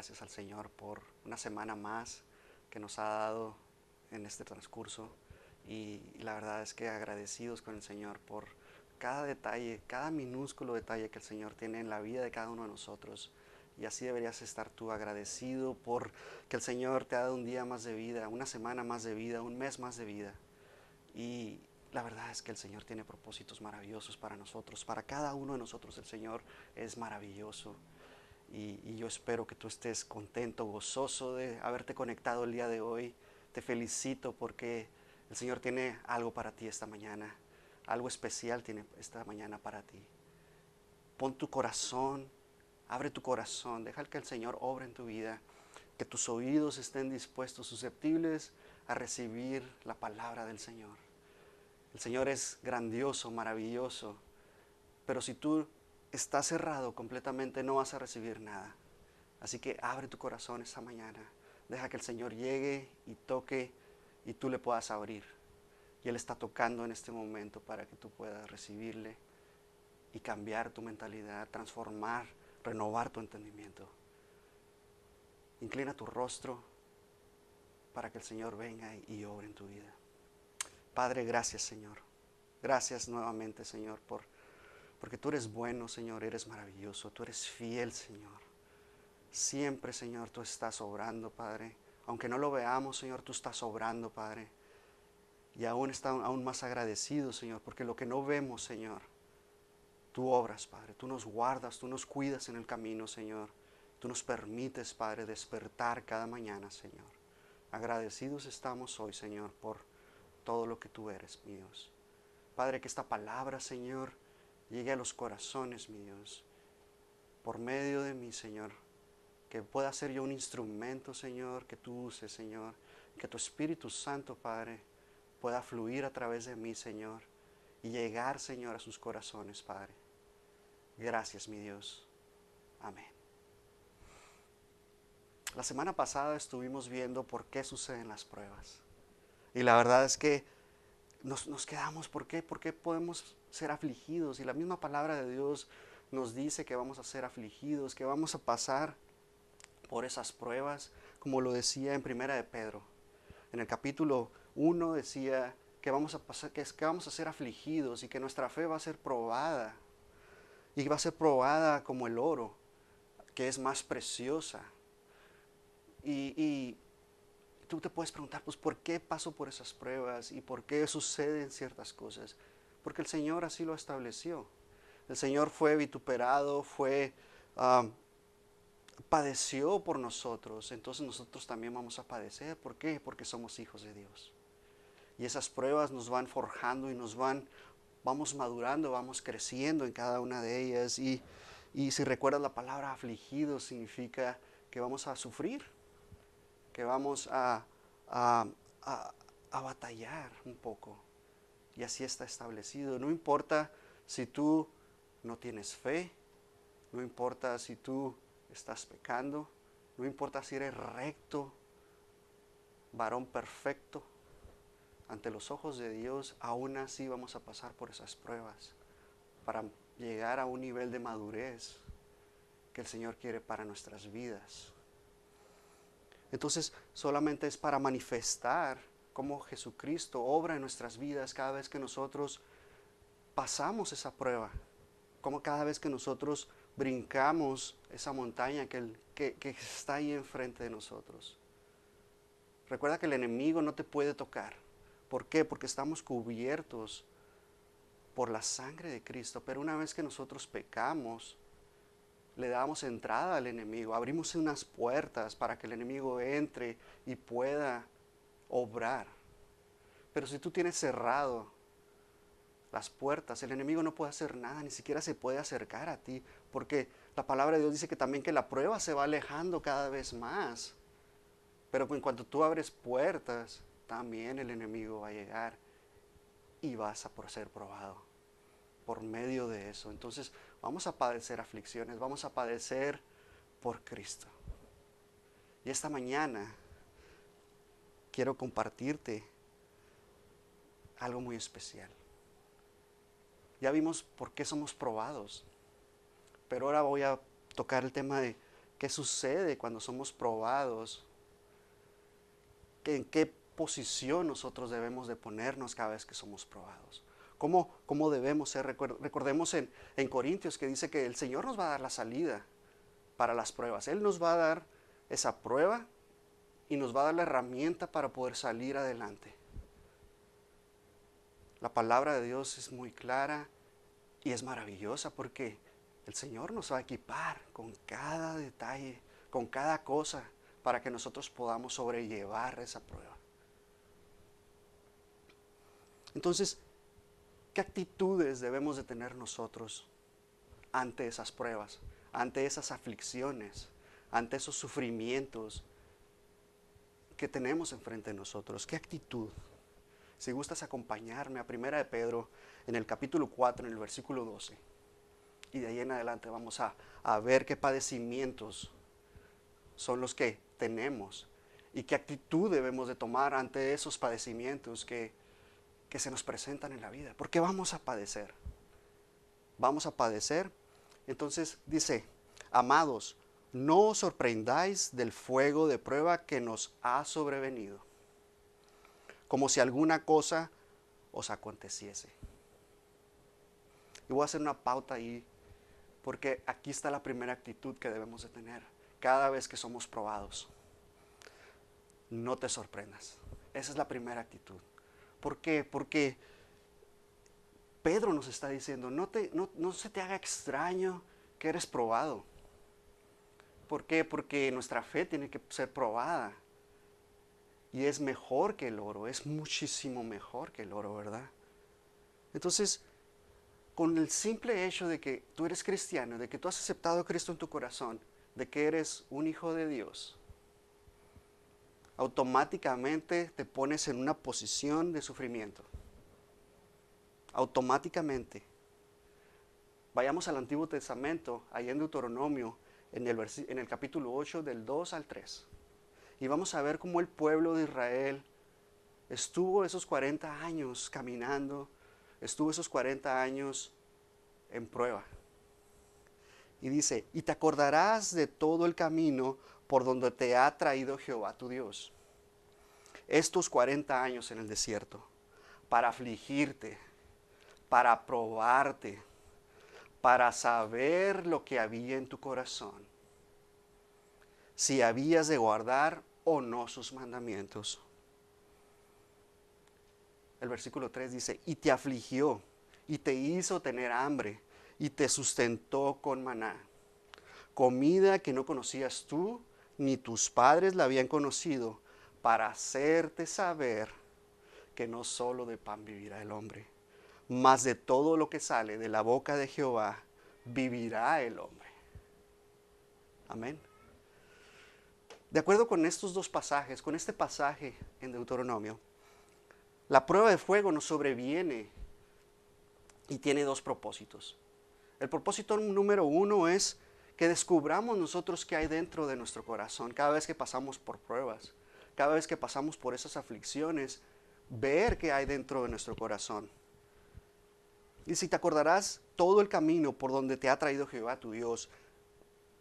gracias al Señor por una semana más que nos ha dado en este transcurso. Y, la verdad es que agradecidos con el Señor por cada detalle, cada minúsculo detalle que el Señor tiene en la vida de cada uno de nosotros. Y así deberías estar tú agradecido por que el Señor te ha dado un día más de vida, una semana más de vida, un mes más de vida. Y la verdad es que el Señor tiene propósitos maravillosos para nosotros. Para cada uno de nosotros el Señor es maravilloso. Y, yo espero que tú estés contento, gozoso de haberte conectado el día de hoy. Te felicito porque el Señor tiene algo para ti esta mañana. Algo especial tiene esta mañana para ti. Pon tu corazón, abre tu corazón, deja que el Señor obre en tu vida, que tus oídos estén dispuestos, susceptibles a recibir la palabra del Señor. El Señor es grandioso, maravilloso, pero si tú estás cerrado completamente no vas a recibir nada. Así que abre tu corazón esta mañana, deja que el Señor llegue y toque y tú le puedas abrir. Y Él está tocando en este momento para que tú puedas recibirle y cambiar tu mentalidad, transformar, renovar tu entendimiento. Inclina tu rostro para que el Señor venga y obre en tu vida. Padre, gracias Señor. Gracias nuevamente Señor por, porque tú eres bueno Señor, eres maravilloso, tú eres fiel Señor. Siempre Señor tú estás obrando Padre. Aunque no lo veamos Señor, tú estás obrando Padre. Y aún estamos aún más agradecidos Señor, porque lo que no vemos Señor, tú obras Padre, tú nos guardas, tú nos cuidas en el camino Señor. Tú nos permites Padre despertar cada mañana Señor. Agradecidos estamos hoy Señor por todo lo que tú eres, mi Dios. Padre, que esta palabra, Señor, llegue a los corazones, mi Dios, por medio de mí, Señor. Que pueda ser yo un instrumento, Señor, que tú uses, Señor. Que tu Espíritu Santo, Padre, pueda fluir a través de mí, Señor. Y llegar, Señor, a sus corazones, Padre. Gracias, mi Dios. Amén. La semana pasada estuvimos viendo por qué suceden las pruebas. Y la verdad es que nos, nos, quedamos, ¿por qué? ¿Por qué podemos ser afligidos? Y la misma palabra de Dios nos dice que vamos a ser afligidos, que vamos a pasar por esas pruebas, como lo decía en Primera de Pedro. En el capítulo 1 decía que vamos a pasar, que, es, que vamos a ser afligidos y que nuestra fe va a ser probada. Y va a ser probada como el oro, que es más preciosa. Y, y tú te puedes preguntar, pues, ¿por qué paso por esas pruebas y por qué suceden ciertas cosas? Porque el Señor así lo estableció. El Señor fue vituperado, fue, um, padeció por nosotros, entonces nosotros también vamos a padecer. ¿Por qué? Porque somos hijos de Dios. Y esas pruebas nos van forjando y nos van, vamos madurando, vamos creciendo en cada una de ellas. Y, si recuerdas la palabra afligido, significa que vamos a sufrir, que vamos a, a, batallar un poco. Y así está establecido. No importa si tú no tienes fe, no importa si tú estás pecando, no importa si eres recto, varón perfecto, ante los ojos de Dios, aún así vamos a pasar por esas pruebas para llegar a un nivel de madurez que el Señor quiere para nuestras vidas. Entonces solamente es para manifestar cómo Jesucristo obra en nuestras vidas cada vez que nosotros pasamos esa prueba, como cada vez que nosotros brincamos esa montaña que, que, que, está ahí enfrente de nosotros. Recuerda que el enemigo no te puede tocar. ¿Por qué? Porque estamos cubiertos por la sangre de Cristo. Pero una vez que nosotros pecamos, le damos entrada al enemigo, abrimos unas puertas para que el enemigo entre y pueda obrar. Pero si tú tienes cerrado las puertas, el enemigo no puede hacer nada, ni siquiera se puede acercar a ti, porque la palabra de Dios dice que también que la prueba se va alejando cada vez más. Pero en cuanto tú abres puertas, también el enemigo va a llegar y vas a por ser probado por medio de eso. Entonces vamos a padecer aflicciones, vamos a padecer por Cristo. Y esta mañana quiero compartirte algo muy especial. Ya vimos por qué somos probados, pero ahora voy a tocar el tema de qué sucede cuando somos probados, en qué posición nosotros debemos de ponernos cada vez que somos probados. ¿Cómo, cómo debemos ser? Recordemos en, en Corintios que dice que el Señor nos va a dar la salida para las pruebas. Él nos va a dar esa prueba y nos va a dar la herramienta para poder salir adelante. La palabra de Dios es muy clara y es maravillosa porque el Señor nos va a equipar con cada detalle, con cada cosa, para que nosotros podamos sobrellevar esa prueba. Entonces, ¿qué actitudes debemos de tener nosotros ante esas pruebas, ante esas aflicciones, ante esos sufrimientos, que tenemos enfrente de nosotros. ¿Qué actitud? Si gustas acompañarme a Primera de Pedro en el capítulo 4, en el versículo 12. Y de ahí en adelante vamos a, a ver qué padecimientos son los que tenemos y qué actitud debemos de tomar ante esos padecimientos que, que se nos presentan en la vida. Porque vamos a padecer. Vamos a padecer. Entonces dice, amados, no os sorprendáis del fuego de prueba que nos ha sobrevenido, como si alguna cosa os aconteciese. Y voy a hacer una pauta ahí, porque aquí está la primera actitud que debemos de tener cada vez que somos probados. No te sorprendas. Esa es la primera actitud. ¿Por qué? Porque Pedro nos está diciendo, no, te, no, no se te haga extraño que eres probado. ¿Por qué? Porque nuestra fe tiene que ser probada. Y es mejor que el oro, es muchísimo mejor que el oro, ¿verdad? Entonces, con el simple hecho de que tú eres cristiano, de que tú has aceptado a Cristo en tu corazón, de que eres un hijo de Dios, automáticamente te pones en una posición de sufrimiento. Automáticamente. Vayamos al Antiguo Testamento, ahí en Deuteronomio, en el, en el capítulo 8 del 2 al 3. Y vamos a ver cómo el pueblo de Israel estuvo esos 40 años caminando, estuvo esos 40 años en prueba. Y dice, y te acordarás de todo el camino por donde te ha traído Jehová tu Dios. Estos 40 años en el desierto, para afligirte, para probarte, para saber lo que había en tu corazón, si habías de guardar o no sus mandamientos. El versículo 3 dice, y te afligió, y te hizo tener hambre, y te sustentó con maná, comida que no conocías tú, ni tus padres la habían conocido, para hacerte saber que no solo de pan vivirá el hombre más de todo lo que sale de la boca de Jehová vivirá el hombre. Amén. De acuerdo con estos dos pasajes, con este pasaje en Deuteronomio, la prueba de fuego nos sobreviene y tiene dos propósitos. El propósito número uno es que descubramos nosotros qué hay dentro de nuestro corazón cada vez que pasamos por pruebas, cada vez que pasamos por esas aflicciones, ver qué hay dentro de nuestro corazón. Y si te acordarás todo el camino por donde te ha traído Jehová tu Dios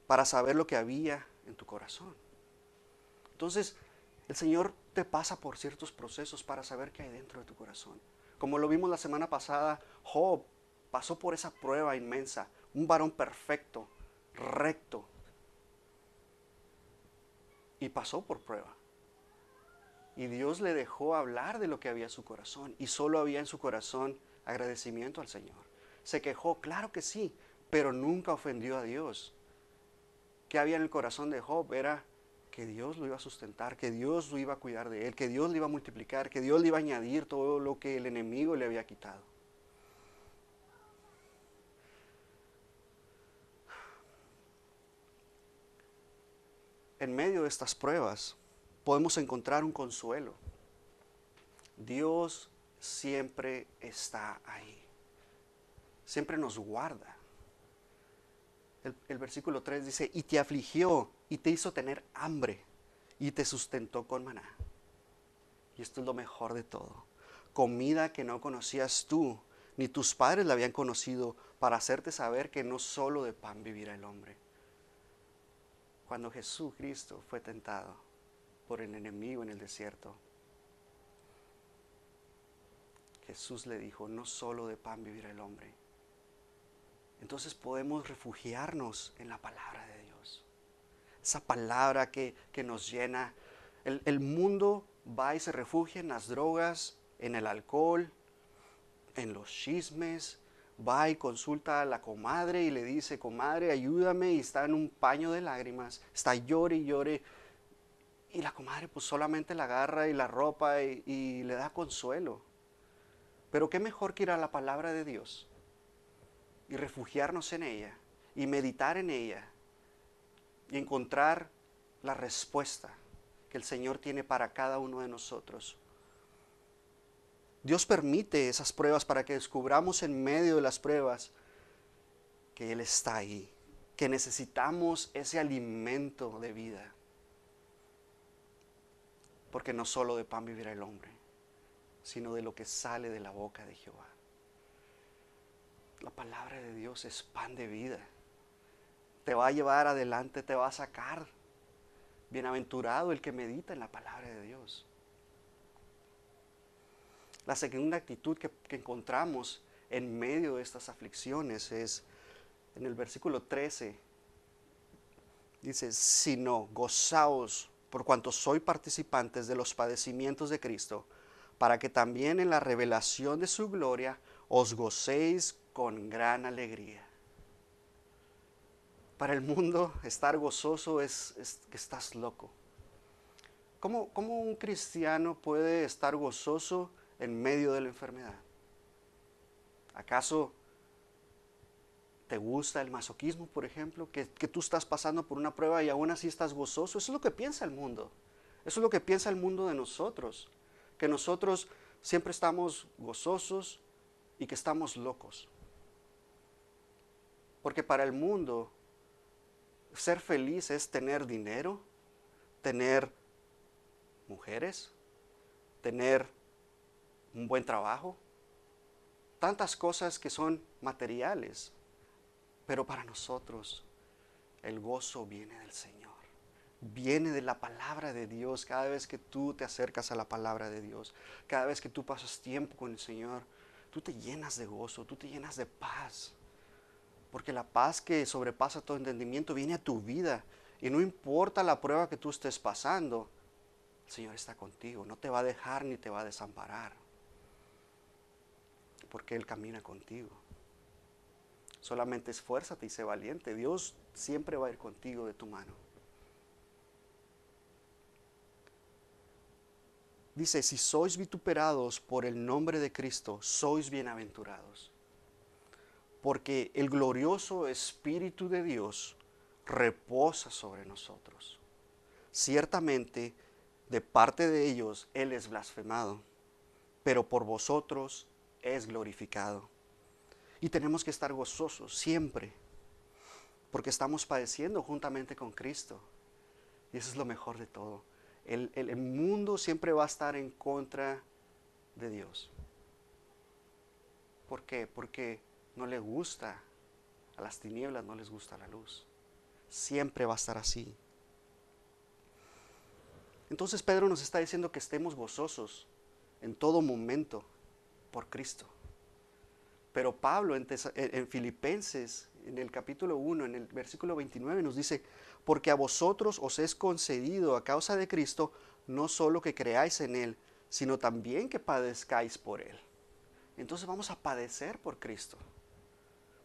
para saber lo que había en tu corazón. Entonces, el Señor te pasa por ciertos procesos para saber qué hay dentro de tu corazón. Como lo vimos la semana pasada, Job pasó por esa prueba inmensa, un varón perfecto, recto, y pasó por prueba. Y Dios le dejó hablar de lo que había en su corazón, y solo había en su corazón agradecimiento al Señor. Se quejó, claro que sí, pero nunca ofendió a Dios. ¿Qué había en el corazón de Job? Era que Dios lo iba a sustentar, que Dios lo iba a cuidar de él, que Dios le iba a multiplicar, que Dios le iba a añadir todo lo que el enemigo le había quitado. En medio de estas pruebas podemos encontrar un consuelo. Dios siempre está ahí. Siempre nos guarda. El, versículo 3 dice, y te afligió y te hizo tener hambre y te sustentó con maná. Y esto es lo mejor de todo. Comida que no conocías tú, ni tus padres la habían conocido, para hacerte saber que no solo de pan vivirá el hombre. cuando Jesucristo fue tentado por el enemigo en el desierto, Jesús le dijo, no solo de pan vivirá el hombre. Entonces podemos refugiarnos en la palabra de Dios. Esa palabra que, nos llena. El, el mundo va y se refugia en las drogas, en el alcohol, en los chismes, va y consulta a la comadre y le dice, comadre, ayúdame, y está en un paño de lágrimas, está llore y llore. Y la comadre pues solamente la agarra y la ropa y le da consuelo. Pero qué mejor que ir a la palabra de Dios y refugiarnos en ella y meditar en ella y encontrar la respuesta que el Señor tiene para cada uno de nosotros. Dios permite esas pruebas para que descubramos en medio de las pruebas que Él está ahí, que necesitamos ese alimento de vida. Porque no solo de pan vivirá el hombre, sino de lo que sale de la boca de Jehová. La palabra de Dios es pan de vida. Te va a llevar adelante, te va a sacar. Bienaventurado el que medita en la palabra de Dios. La segunda actitud que, encontramos en medio de estas aflicciones es en el versículo 13. Dice, sino gozaos por cuanto soy participantes de los padecimientos de Cristo, para que también en la revelación de su gloria os gocéis con gran alegría. Para el mundo estar gozoso es, que estás loco. ¿Cómo, ¿Cómo, un cristiano puede estar gozoso en medio de la enfermedad? ¿Acaso te gusta el masoquismo, por ejemplo? Que, que, tú estás pasando por una prueba y aún así estás gozoso. Eso es lo que piensa el mundo. Eso es lo que piensa el mundo de nosotros. Que nosotros siempre estamos gozosos y que estamos locos. Porque para el mundo ser feliz es tener dinero, tener mujeres, tener un buen trabajo, tantas cosas que son materiales, pero para nosotros el gozo viene del Señor, viene de la palabra de Dios. Cada vez que tú te acercas a la palabra de Dios, cada vez que tú pasas tiempo con el Señor, tú te llenas de gozo, tú te llenas de paz, porque la paz que sobrepasa todo entendimiento viene a tu vida y no importa la prueba que tú estés pasando, el Señor está contigo, no te va a dejar ni te va a desamparar porque Él camina contigo. Solamente esfuérzate y sé valiente. Dios siempre va a ir contigo de tu mano. Dice, si sois vituperados por el nombre de Cristo, sois bienaventurados. Porque el glorioso Espíritu de Dios reposa sobre nosotros. Ciertamente, de parte de ellos, Él es blasfemado, pero por vosotros es glorificado. Y tenemos que estar gozosos siempre, porque estamos padeciendo juntamente con Cristo. Y eso es lo mejor de todo. El, mundo siempre va a estar en contra de Dios. ¿Por qué? Porque no le gusta a las tinieblas, no les gusta la luz. Siempre va a estar así. Entonces Pedro nos está diciendo que estemos gozosos en todo momento por Cristo. Pero Pablo en, Filipenses, en el capítulo 1, en el versículo 29, nos dice, porque a vosotros os es concedido a causa de Cristo no solo que creáis en Él, sino también que padezcáis por Él. Entonces vamos a padecer por Cristo.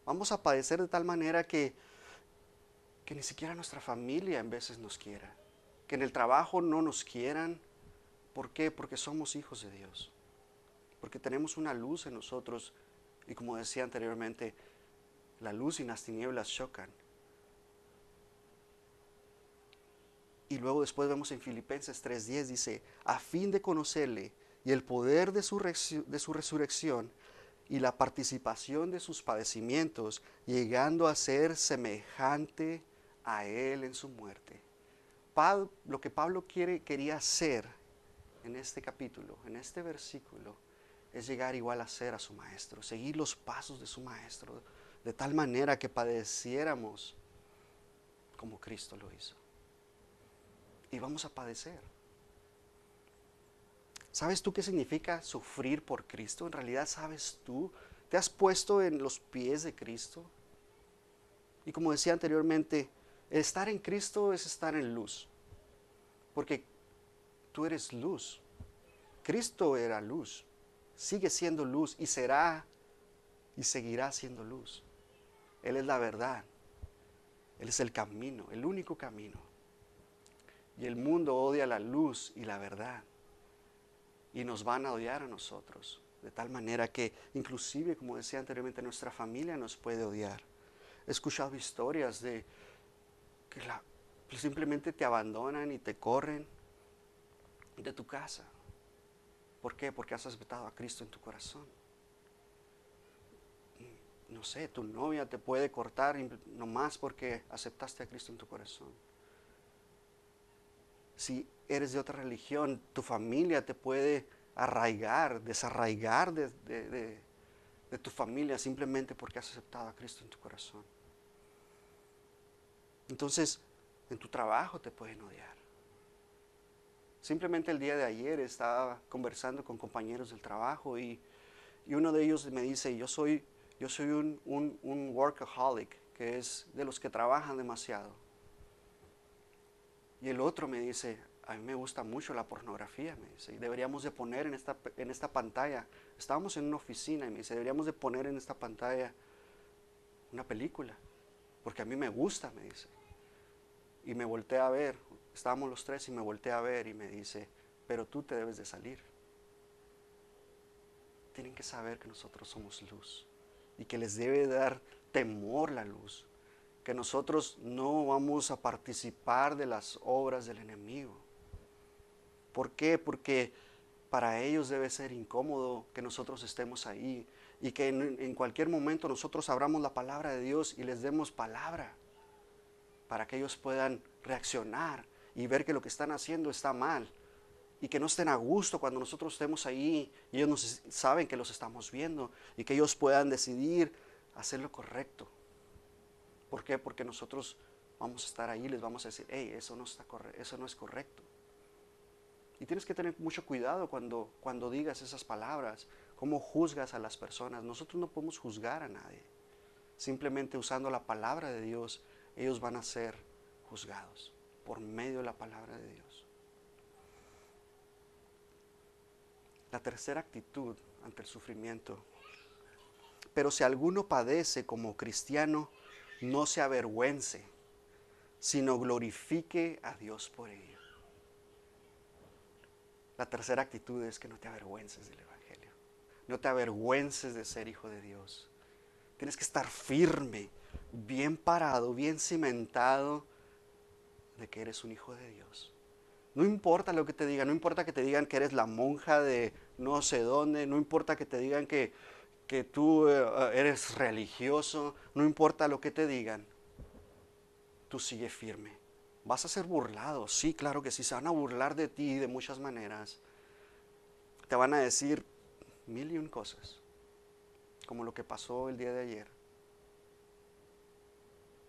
Vamos a padecer de tal manera que, que ni siquiera nuestra familia en veces nos quiera. Que en el trabajo no nos quieran. ¿Por qué? Porque somos hijos de Dios porque tenemos una luz en nosotros y como decía anteriormente, la luz y las tinieblas chocan. Y luego después vemos en Filipenses 3:10 dice, a fin de conocerle y el poder de su, de su resurrección y la participación de sus padecimientos, llegando a ser semejante a él en su muerte. lo que Pablo quiere, quería hacer en este capítulo, en este versículo, es llegar igual a ser a su maestro, seguir los pasos de su maestro, de tal manera que padeciéramos como Cristo lo hizo. y vamos a padecer. ¿Sabes tú qué significa sufrir por Cristo? En realidad, ¿sabes tú? ¿Te has puesto en los pies de Cristo? Y como decía anteriormente, estar en Cristo es estar en luz. Porque tú eres luz. Cristo era luz. Sigue siendo luz y será y seguirá siendo luz. Él es la verdad. Él es el camino, el único camino. Y el mundo odia la luz y la verdad y nos van a odiar a nosotros. De tal manera que inclusive, como decía anteriormente, nuestra familia nos puede odiar. He escuchado historias de que simplemente te abandonan y te corren de tu casa. ¿Por qué? Porque has aceptado a Cristo en tu corazón. No sé, tu novia te puede cortar nomás porque aceptaste a Cristo en tu corazón. Si eres de otra religión, tu familia te puede arraigar, desarraigar de, tu familia simplemente porque has aceptado a Cristo en tu corazón. Entonces, en tu trabajo te pueden odiar. Simplemente el día de ayer estaba conversando con compañeros del trabajo y, uno de ellos me dice, yo soy, yo soy un, workaholic, que es de los que trabajan demasiado. Y el otro me dice, a mí me gusta mucho la pornografía, me dice, y deberíamos de poner en esta, en esta pantalla, estábamos en una oficina y me dice, deberíamos de poner en esta pantalla una película, porque a mí me gusta, me dice. Y me volteé a ver, estábamos los tres y me volteé a ver y me dice, pero tú te debes de salir. Tienen que saber que nosotros somos luz y que les debe dar temor la luz, que nosotros no vamos a participar de las obras del enemigo ¿Por qué? Porque para ellos debe ser incómodo que nosotros estemos ahí y que en, cualquier momento nosotros abramos la palabra de Dios y les demos palabra para que ellos puedan reaccionar y ver que lo que están haciendo está mal y que no estén a gusto cuando nosotros estemos ahí y ellos nos saben que los estamos viendo y que ellos puedan decidir hacer lo correcto. ¿Por qué? Porque nosotros vamos a estar ahí les vamos a decir, hey, eso no, está eso no es correcto. Y tienes que tener mucho cuidado cuando, cuando digas esas palabras, cómo juzgas a las personas. Nosotros no podemos juzgar a nadie. Simplemente usando la palabra de Dios, ellos van a ser juzgados por medio de la palabra de Dios. La tercera actitud ante el sufrimiento. Pero si alguno padece como cristiano, no se avergüence, sino glorifique a Dios por ello. La tercera actitud es que no te avergüences del Evangelio. No te avergüences de ser hijo de Dios. Tienes que estar firme, bien parado, bien cimentado de que eres un hijo de Dios. No importa lo que te digan, no importa que te digan que eres la monja de no sé dónde, no importa que te digan que, que tú eh, eres religioso, no importa lo que te digan, tú sigue firme Vas a ser burlado, sí, claro que sí, se van a burlar de ti de muchas maneras. Te van a decir mil y un cosas, como lo que pasó el día de ayer.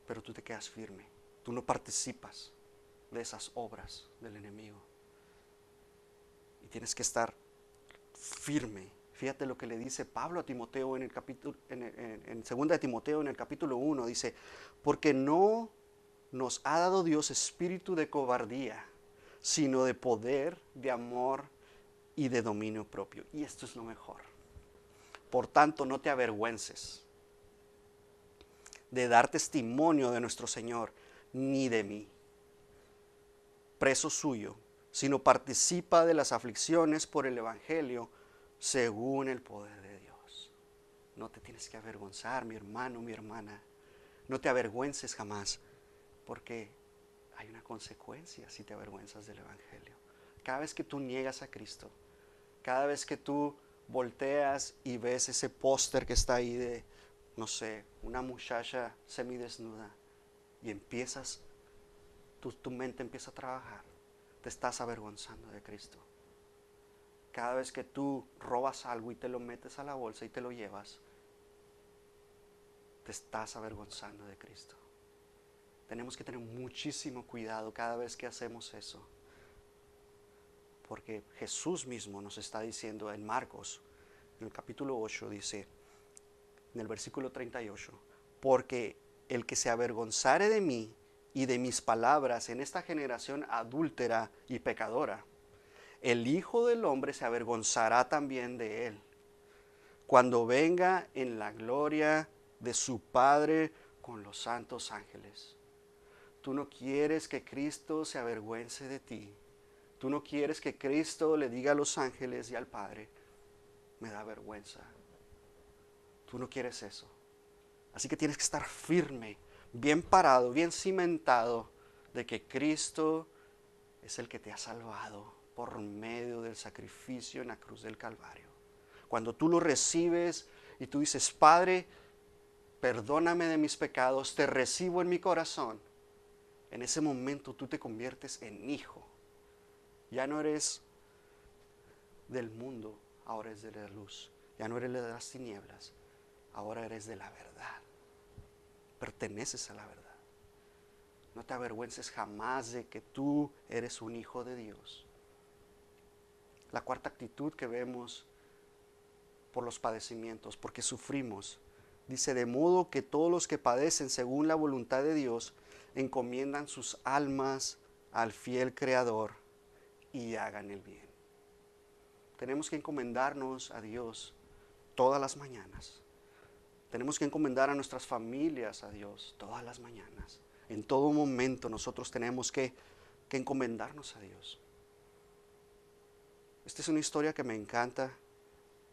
Pero tú te quedas firme, tú no participas de esas obras del enemigo. Y tienes que estar firme. Fíjate lo que le dice Pablo a Timoteo en el capítulo, en, segunda de Timoteo en el capítulo 1, dice, porque no nos ha dado Dios espíritu de cobardía, sino de poder, de amor y de dominio propio. Y esto es lo mejor. Por tanto, no te avergüences de dar testimonio de nuestro Señor, ni de mí, preso suyo, sino participa de las aflicciones por el Evangelio según el poder de Dios. No te tienes que avergonzar, mi hermano, mi hermana. No te avergüences jamás porque hay una consecuencia si te avergüenzas del Evangelio. Cada vez que tú niegas a Cristo, cada vez que tú volteas y ves ese póster que está ahí de, no sé, una muchacha semidesnuda y empiezas, tu, mente empieza a trabajar, te estás avergonzando de Cristo. Cada vez que tú robas algo y te lo metes a la bolsa y te lo llevas, te estás avergonzando de Cristo. Tenemos que tener muchísimo cuidado cada vez que hacemos eso. porque Jesús mismo nos está diciendo en Marcos, en el capítulo 8, dice, en el versículo 38, porque el que se avergonzare de mí y de mis palabras en esta generación adúltera y pecadora, el Hijo del Hombre se avergonzará también de él, cuando venga en la gloria de su Padre con los santos ángeles. Tú no quieres que Cristo se avergüence de ti. Tú no quieres que Cristo le diga a los ángeles y al Padre, me da vergüenza. Tú no quieres eso. Así que tienes que estar firme, bien parado, bien cimentado de que Cristo es el que te ha salvado por medio del sacrificio en la cruz del Calvario. Cuando tú lo recibes y tú dices, Padre, perdóname de mis pecados, te recibo en mi corazón, en ese momento tú te conviertes en hijo. Ya no eres del mundo, ahora eres de la luz. Ya no eres de las tinieblas, ahora eres de la verdad. Perteneces a la verdad. No te avergüences jamás de que tú eres un hijo de Dios. La cuarta actitud que vemos por los padecimientos, porque sufrimos. Dice, de modo que todos los que padecen según la voluntad de Dios encomiendan sus almas al fiel Creador y hagan el bien. Tenemos que encomendarnos a Dios todas las mañanas. Tenemos que encomendar a nuestras familias a Dios todas las mañanas. En todo momento nosotros tenemos que, que encomendarnos a Dios. Esta es una historia que me encanta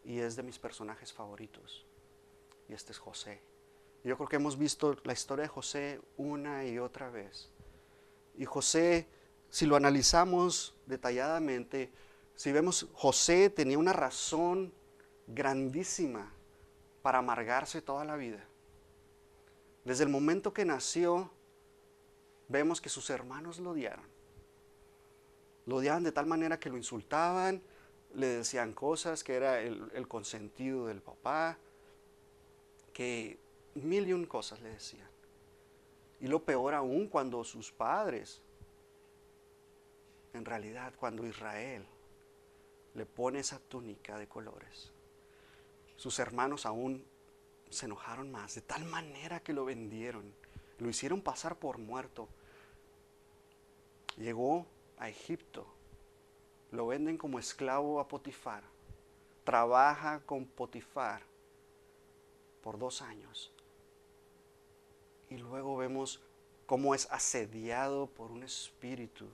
y es de mis personajes favoritos. Y este es José. Yo creo que hemos visto la historia de José una y otra vez. Y José, si lo analizamos detalladamente, si vemos, José tenía una razón grandísima para amargarse toda la vida. Desde el momento que nació, vemos que sus hermanos lo odiaron. Lo odiaban de tal manera que lo insultaban, le decían cosas que era el, consentido del papá, que mil y un cosas le decían. Y lo peor aún cuando sus padres, en realidad cuando Israel le pone esa túnica de colores, sus hermanos aún se enojaron más, de tal manera que lo vendieron, lo hicieron pasar por muerto. Llegó a Egipto lo venden como esclavo a Potifar. Trabaja con Potifar por dos años. Y luego vemos cómo es asediado por un espíritu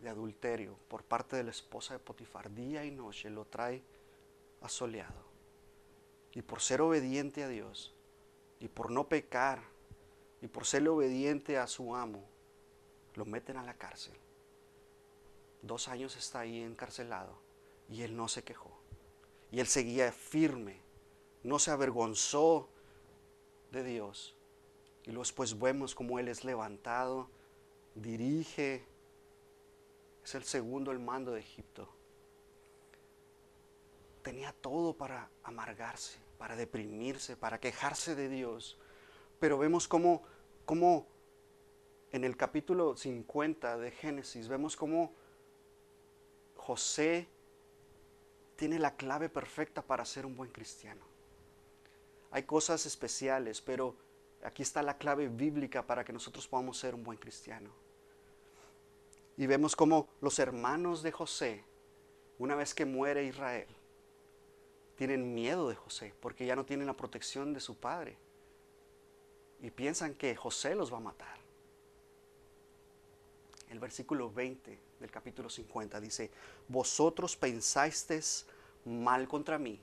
de adulterio por parte de la esposa de Potifar. Día y noche lo trae asoleado. Y por ser obediente a Dios, y por no pecar, y por ser obediente a su amo, lo meten a la cárcel. Dos años está ahí encarcelado y él no se quejó. Y él seguía firme, no se avergonzó de Dios. Y luego después vemos cómo él es levantado, dirige, es el segundo el mando de Egipto. Tenía todo para amargarse, para deprimirse, para quejarse de Dios. Pero vemos cómo, cómo en el capítulo 50 de Génesis, vemos cómo José tiene la clave perfecta para ser un buen cristiano. Hay cosas especiales, pero aquí está la clave bíblica para que nosotros podamos ser un buen cristiano. Y vemos cómo los hermanos de José, una vez que muere Israel, tienen miedo de José porque ya no tienen la protección de su padre. Y piensan que José los va a matar. El versículo 20 del capítulo 50 dice, vosotros pensasteis mal contra mí,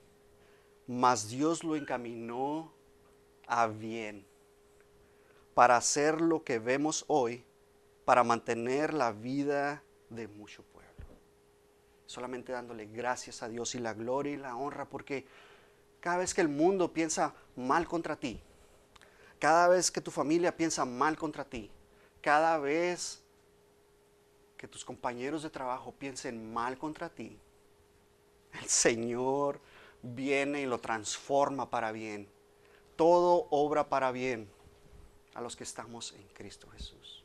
mas Dios lo encaminó a bien para hacer lo que vemos hoy, para mantener la vida de mucho. Solamente dándole gracias a Dios y la gloria y la honra, porque cada vez que el mundo piensa mal contra ti, cada vez que tu familia piensa mal contra ti, cada vez que tus compañeros de trabajo piensen mal contra ti, el Señor viene y lo transforma para bien. Todo obra para bien a los que estamos en Cristo Jesús.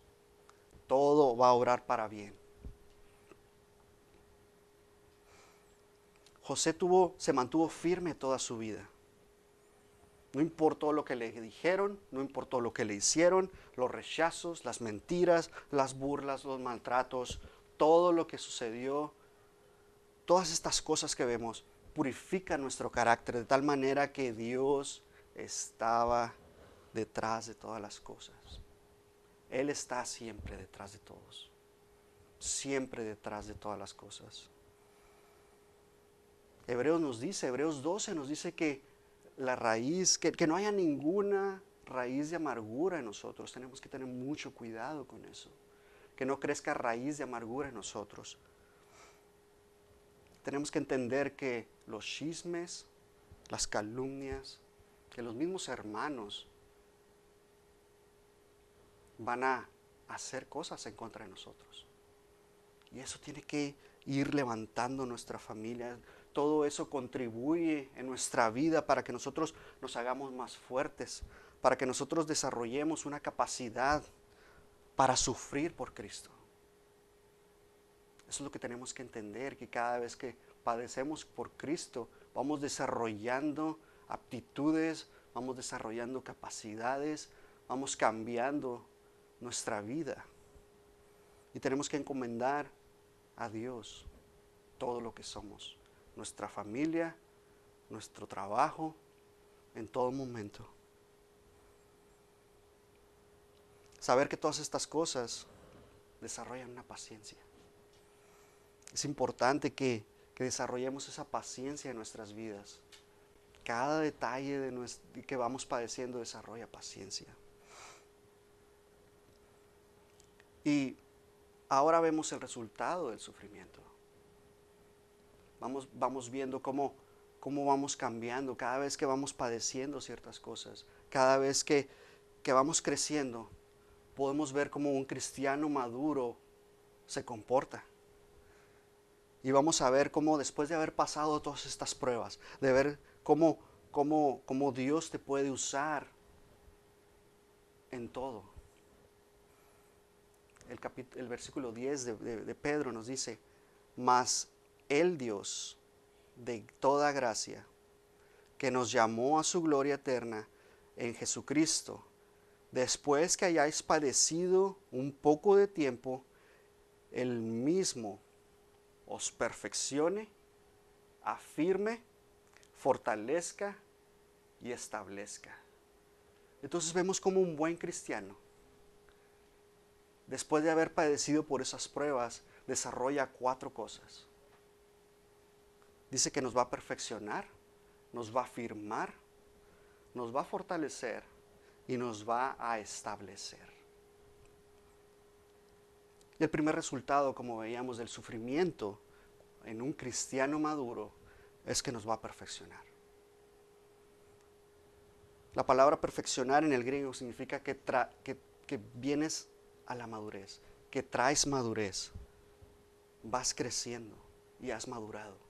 Todo va a obrar para bien. José se mantuvo firme toda su vida. No importó lo que le dijeron, no importó lo que le hicieron, los rechazos, las mentiras, las burlas, los maltratos, todo lo que sucedió, todas estas cosas que vemos purifican nuestro carácter de tal manera que Dios estaba detrás de todas las cosas. Él está siempre detrás de todos, siempre detrás de todas las cosas. Hebreos nos dice, Hebreos 12 nos dice que la raíz, que, no haya ninguna raíz de amargura en nosotros. Tenemos que tener mucho cuidado con eso. Que no crezca raíz de amargura en nosotros. Tenemos que entender que los chismes, las calumnias, que los mismos hermanos van a hacer cosas en contra de nosotros. Y eso tiene que ir levantando nuestra familia, todo eso contribuye en nuestra vida para que nosotros nos hagamos más fuertes, para que nosotros desarrollemos una capacidad para sufrir por Cristo. Eso es lo que tenemos que entender, que cada vez que padecemos por Cristo, vamos desarrollando aptitudes, vamos desarrollando capacidades, vamos cambiando nuestra vida. Y tenemos que encomendar a Dios todo lo que somos nuestra familia, nuestro trabajo, en todo momento. Saber que todas estas cosas desarrollan una paciencia. Es importante que, desarrollemos esa paciencia en nuestras vidas. Cada detalle de que vamos padeciendo desarrolla paciencia. Y ahora vemos el resultado del sufrimiento. Vamos, vamos viendo cómo, cómo vamos cambiando cada vez que vamos padeciendo ciertas cosas, cada vez que, que vamos creciendo, podemos ver cómo un cristiano maduro se comporta. Y vamos a ver cómo después de haber pasado todas estas pruebas, de ver cómo, cómo, cómo Dios te puede usar en todo. El, el versículo 10 de, de, Pedro nos dice, mas el Dios de toda gracia, que nos llamó a su gloria eterna en Jesucristo, después que hayáis padecido un poco de tiempo, el mismo os perfeccione, afirme, fortalezca y establezca. Entonces vemos como un buen cristiano, después de haber padecido por esas pruebas, desarrolla cuatro cosas dice que nos va a perfeccionar, nos va a firmar, nos va a fortalecer y nos va a establecer. El primer resultado, como veíamos, del sufrimiento en un cristiano maduro es que nos va a perfeccionar. La palabra perfeccionar en el griego significa que, que, que vienes a la madurez, que traes madurez, vas creciendo y has madurado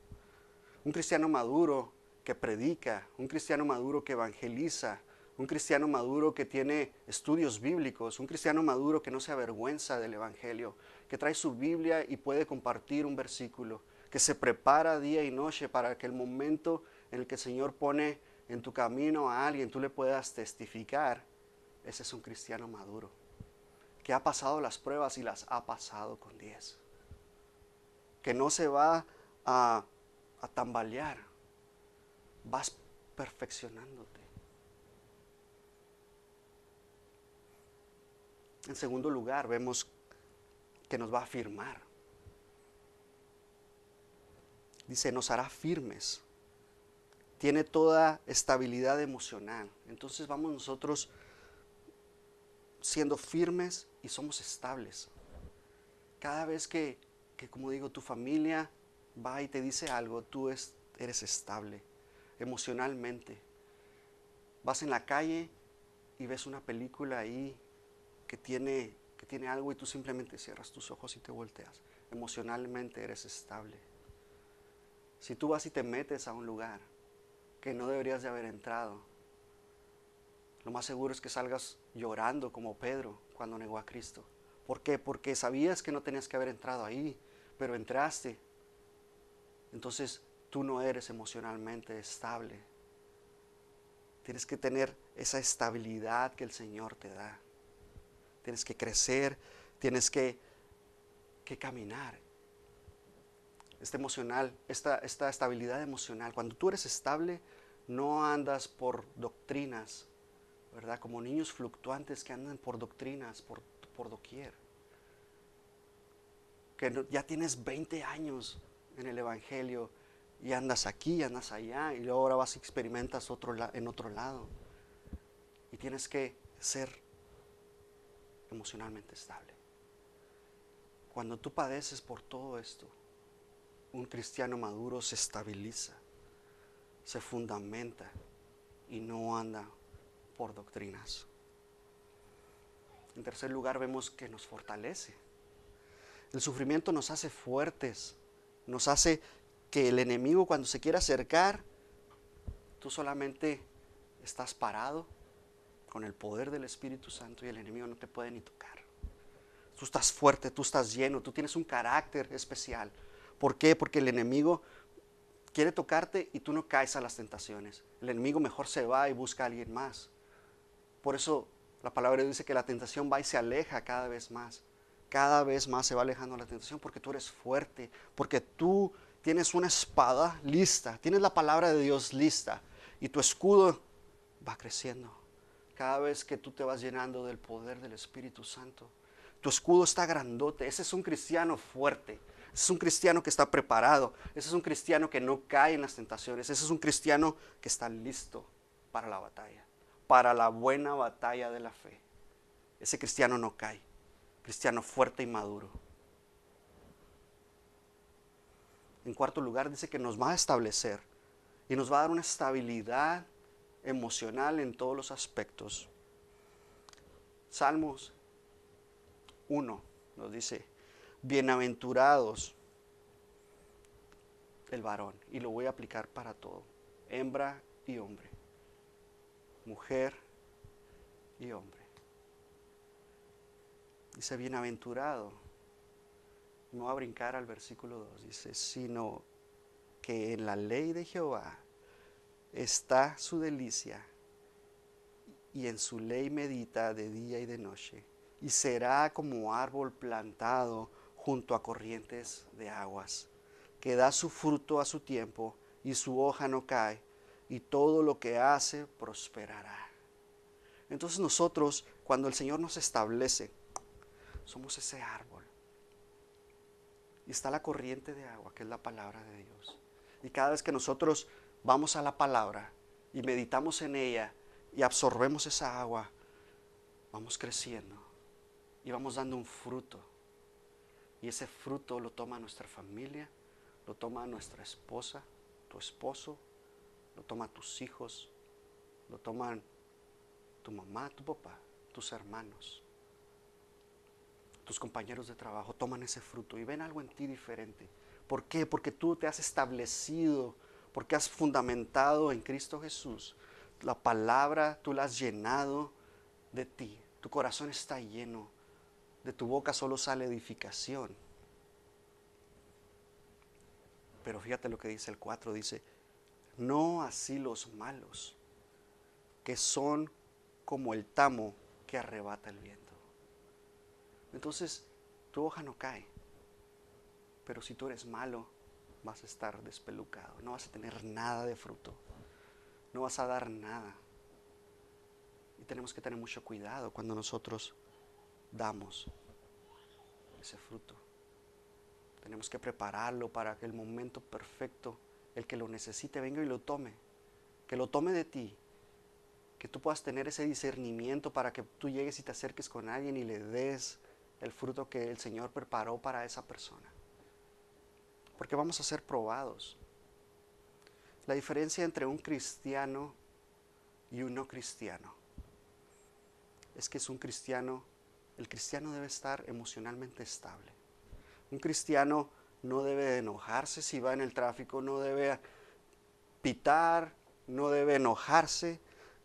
un cristiano maduro que predica, un cristiano maduro que evangeliza, un cristiano maduro que tiene estudios bíblicos, un cristiano maduro que no se avergüenza del Evangelio, que trae su Biblia y puede compartir un versículo, que se prepara día y noche para que el momento en el que el Señor pone en tu camino a alguien, tú le puedas testificar, ese es un cristiano maduro, que ha pasado las pruebas y las ha pasado con 10, que no se va a a tambalear, vas perfeccionándote. En segundo lugar, vemos que nos va a afirmar. Dice, nos hará firmes. Tiene toda estabilidad emocional. Entonces vamos nosotros siendo firmes y somos estables. Cada vez que, que como digo, tu familia va y te dice algo, tú eres estable emocionalmente. Vas en la calle y ves una película ahí que tiene, que tiene algo y tú simplemente cierras tus ojos y te volteas. Emocionalmente eres estable. Si tú vas y te metes a un lugar que no deberías de haber entrado, lo más seguro es que salgas llorando como Pedro cuando negó a Cristo. ¿Por qué? Porque sabías que no tenías que haber entrado ahí, pero entraste entonces tú no eres emocionalmente estable. Tienes que tener esa estabilidad que el Señor te da. Tienes que crecer, tienes que, que caminar. Este emocional, esta, esta estabilidad emocional. Cuando tú eres estable, no andas por doctrinas, ¿verdad? Como niños fluctuantes que andan por doctrinas, por, por doquier. Que ya tienes 20 años en el Evangelio y andas aquí, andas allá, y luego ahora vas y experimentas otro en otro lado. Y tienes que ser emocionalmente estable. Cuando tú padeces por todo esto, un cristiano maduro se estabiliza, se fundamenta y no anda por doctrinas. En tercer lugar, vemos que nos fortalece. El sufrimiento nos hace fuertes, nos hace que el enemigo cuando se quiera acercar, tú solamente estás parado con el poder del Espíritu Santo y el enemigo no te puede ni tocar. Tú estás fuerte, tú estás lleno, tú tienes un carácter especial. ¿Por qué? Porque el enemigo quiere tocarte y tú no caes a las tentaciones. El enemigo mejor se va y busca a alguien más. Por eso la palabra dice que la tentación va y se aleja cada vez más. Cada vez más se va alejando la tentación porque tú eres fuerte, porque tú tienes una espada lista, tienes la palabra de Dios lista y tu escudo va creciendo. Cada vez que tú te vas llenando del poder del Espíritu Santo, tu escudo está grandote. Ese es un cristiano fuerte. Ese es un cristiano que está preparado. Ese es un cristiano que no cae en las tentaciones. Ese es un cristiano que está listo para la batalla, para la buena batalla de la fe. Ese cristiano no cae. Cristiano fuerte y maduro. En cuarto lugar, dice que nos va a establecer y nos va a dar una estabilidad emocional en todos los aspectos. Salmos 1 nos dice, bienaventurados el varón, y lo voy a aplicar para todo, hembra y hombre, mujer y hombre. Dice, bienaventurado no a brincar al versículo 2, dice, sino que en la ley de Jehová está su delicia y en su ley medita de día y de noche y será como árbol plantado junto a corrientes de aguas, que da su fruto a su tiempo y su hoja no cae y todo lo que hace prosperará. Entonces nosotros, cuando el Señor nos establece, somos ese árbol y está la corriente de agua, que es la palabra de Dios. Y cada vez que nosotros vamos a la palabra y meditamos en ella y absorbemos esa agua, vamos creciendo y vamos dando un fruto. Y ese fruto lo toma nuestra familia, lo toma nuestra esposa, tu esposo, lo toma tus hijos, lo toman tu mamá, tu papá, tus hermanos tus compañeros de trabajo toman ese fruto y ven algo en ti diferente. ¿Por qué? Porque tú te has establecido, porque has fundamentado en Cristo Jesús. La palabra tú la has llenado de ti. Tu corazón está lleno. De tu boca solo sale edificación. Pero fíjate lo que dice el 4, dice, no así los malos, que son como el tamo que arrebata el viento. Entonces, tu hoja no cae. Pero si tú eres malo, vas a estar despelucado. No vas a tener nada de fruto. No vas a dar nada. Y tenemos que tener mucho cuidado cuando nosotros damos ese fruto. Tenemos que prepararlo para que el momento perfecto, el que lo necesite, venga y lo tome. Que lo tome de ti. Que tú puedas tener ese discernimiento para que tú llegues y te acerques con alguien y le des el fruto que el Señor preparó para esa persona. Porque vamos a ser probados. La diferencia entre un cristiano y un no cristiano es que es un cristiano, el cristiano debe estar emocionalmente estable. Un cristiano no debe enojarse si va en el tráfico, no debe pitar, no debe enojarse,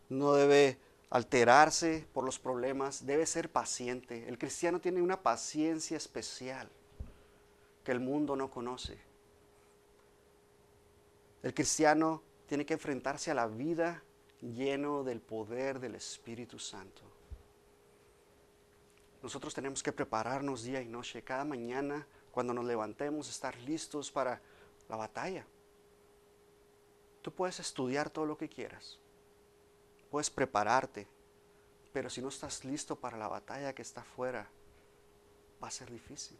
no debe alterarse por los problemas, debe ser paciente. El cristiano tiene una paciencia especial que el mundo no conoce. El cristiano tiene que enfrentarse a la vida lleno del poder del Espíritu Santo. Nosotros tenemos que prepararnos día y noche, cada mañana, cuando nos levantemos, estar listos para la batalla. Tú puedes estudiar todo lo que quieras, puedes prepararte, pero si no estás listo para la batalla que está afuera, va a ser difícil.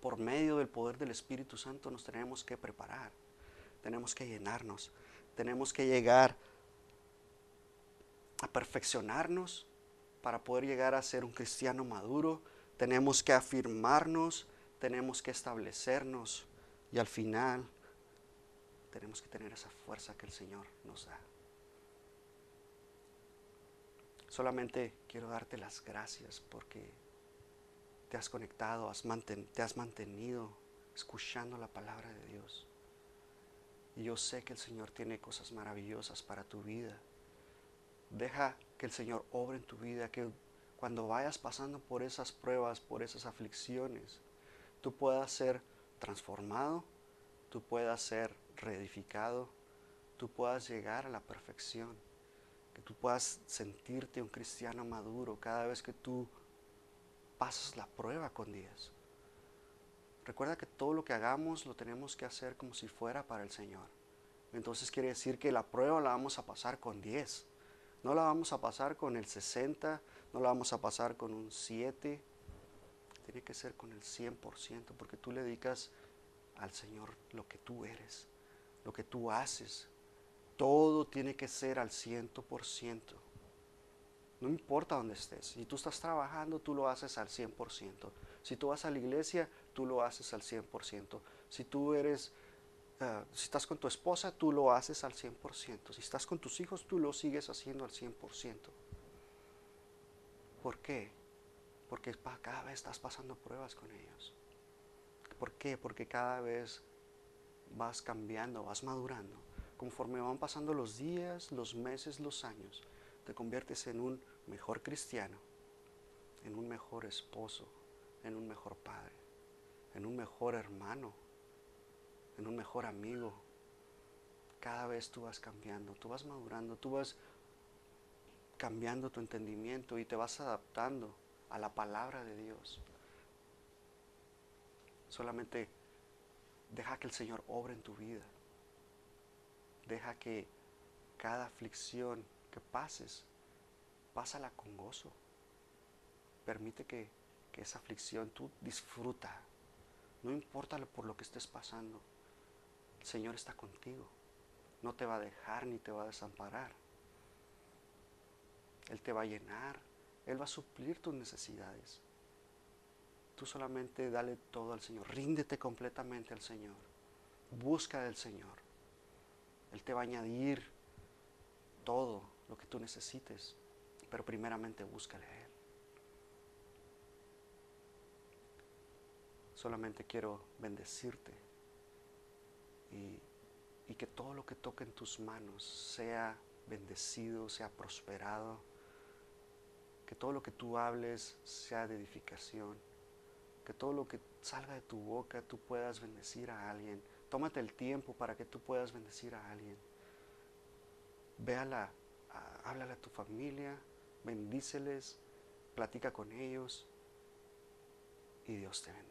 Por medio del poder del Espíritu Santo nos tenemos que preparar, tenemos que llenarnos, tenemos que llegar a perfeccionarnos para poder llegar a ser un cristiano maduro, tenemos que afirmarnos, tenemos que establecernos y al final tenemos que tener esa fuerza que el Señor nos da. Solamente quiero darte las gracias porque te has conectado, te has mantenido escuchando la palabra de Dios. Y yo sé que el Señor tiene cosas maravillosas para tu vida. Deja que el Señor obre en tu vida, que cuando vayas pasando por esas pruebas, por esas aflicciones, tú puedas ser transformado, tú puedas ser reedificado, tú puedas llegar a la perfección, que tú puedas sentirte un cristiano maduro cada vez que tú pasas la prueba con Dios. Recuerda que todo lo que hagamos lo tenemos que hacer como si fuera para el Señor. Entonces quiere decir que la prueba la vamos a pasar con 10. No la vamos a pasar con el 60, no la vamos a pasar con un 7. Tiene que ser con el 100%, porque tú le dedicas al Señor lo que tú eres, lo que tú haces. Todo tiene que ser al 100%. No importa dónde estés. Si tú estás trabajando, tú lo haces al 100%. Si tú vas a la iglesia, tú lo haces al 100%. Si tú eres Ah, si estás con tu esposa, tú lo haces al 100%. Si estás con tus hijos, tú lo sigues haciendo al 100%. ¿Por qué? Porque cada vez estás pasando pruebas con ellos. ¿Por qué? Porque cada vez vas cambiando, vas madurando. Conforme van pasando los días, los meses, los años, te conviertes en un mejor cristiano, en un mejor esposo, en un mejor padre, en un mejor hermano, en un mejor amigo. Cada vez tú vas cambiando, tú vas madurando, tú vas cambiando tu entendimiento y te vas adaptando a la palabra de Dios. Solamente deja que el Señor obre en tu vida. Deja que cada aflicción que pases, pásala con gozo. Permite que, esa aflicción tú disfruta. No importa por lo que estés pasando. El Señor está contigo. No te va a dejar ni te va a desamparar. Él te va a llenar. Él va a suplir tus necesidades. Tú solamente dale todo al Señor. Ríndete completamente al Señor. Busca del Señor. Él te va a añadir todo lo que tú necesites. Pero primeramente búscale a Él. Solamente quiero bendecirte y, que todo lo que toque en tus manos sea bendecido, sea prosperado, que todo lo que tú hables sea de edificación, que todo lo que salga de tu boca tú puedas bendecir a alguien. Tómate el tiempo para que tú puedas bendecir a alguien. Véala, háblale a tu familia, bendíceles, platica con ellos y Dios te bendiga.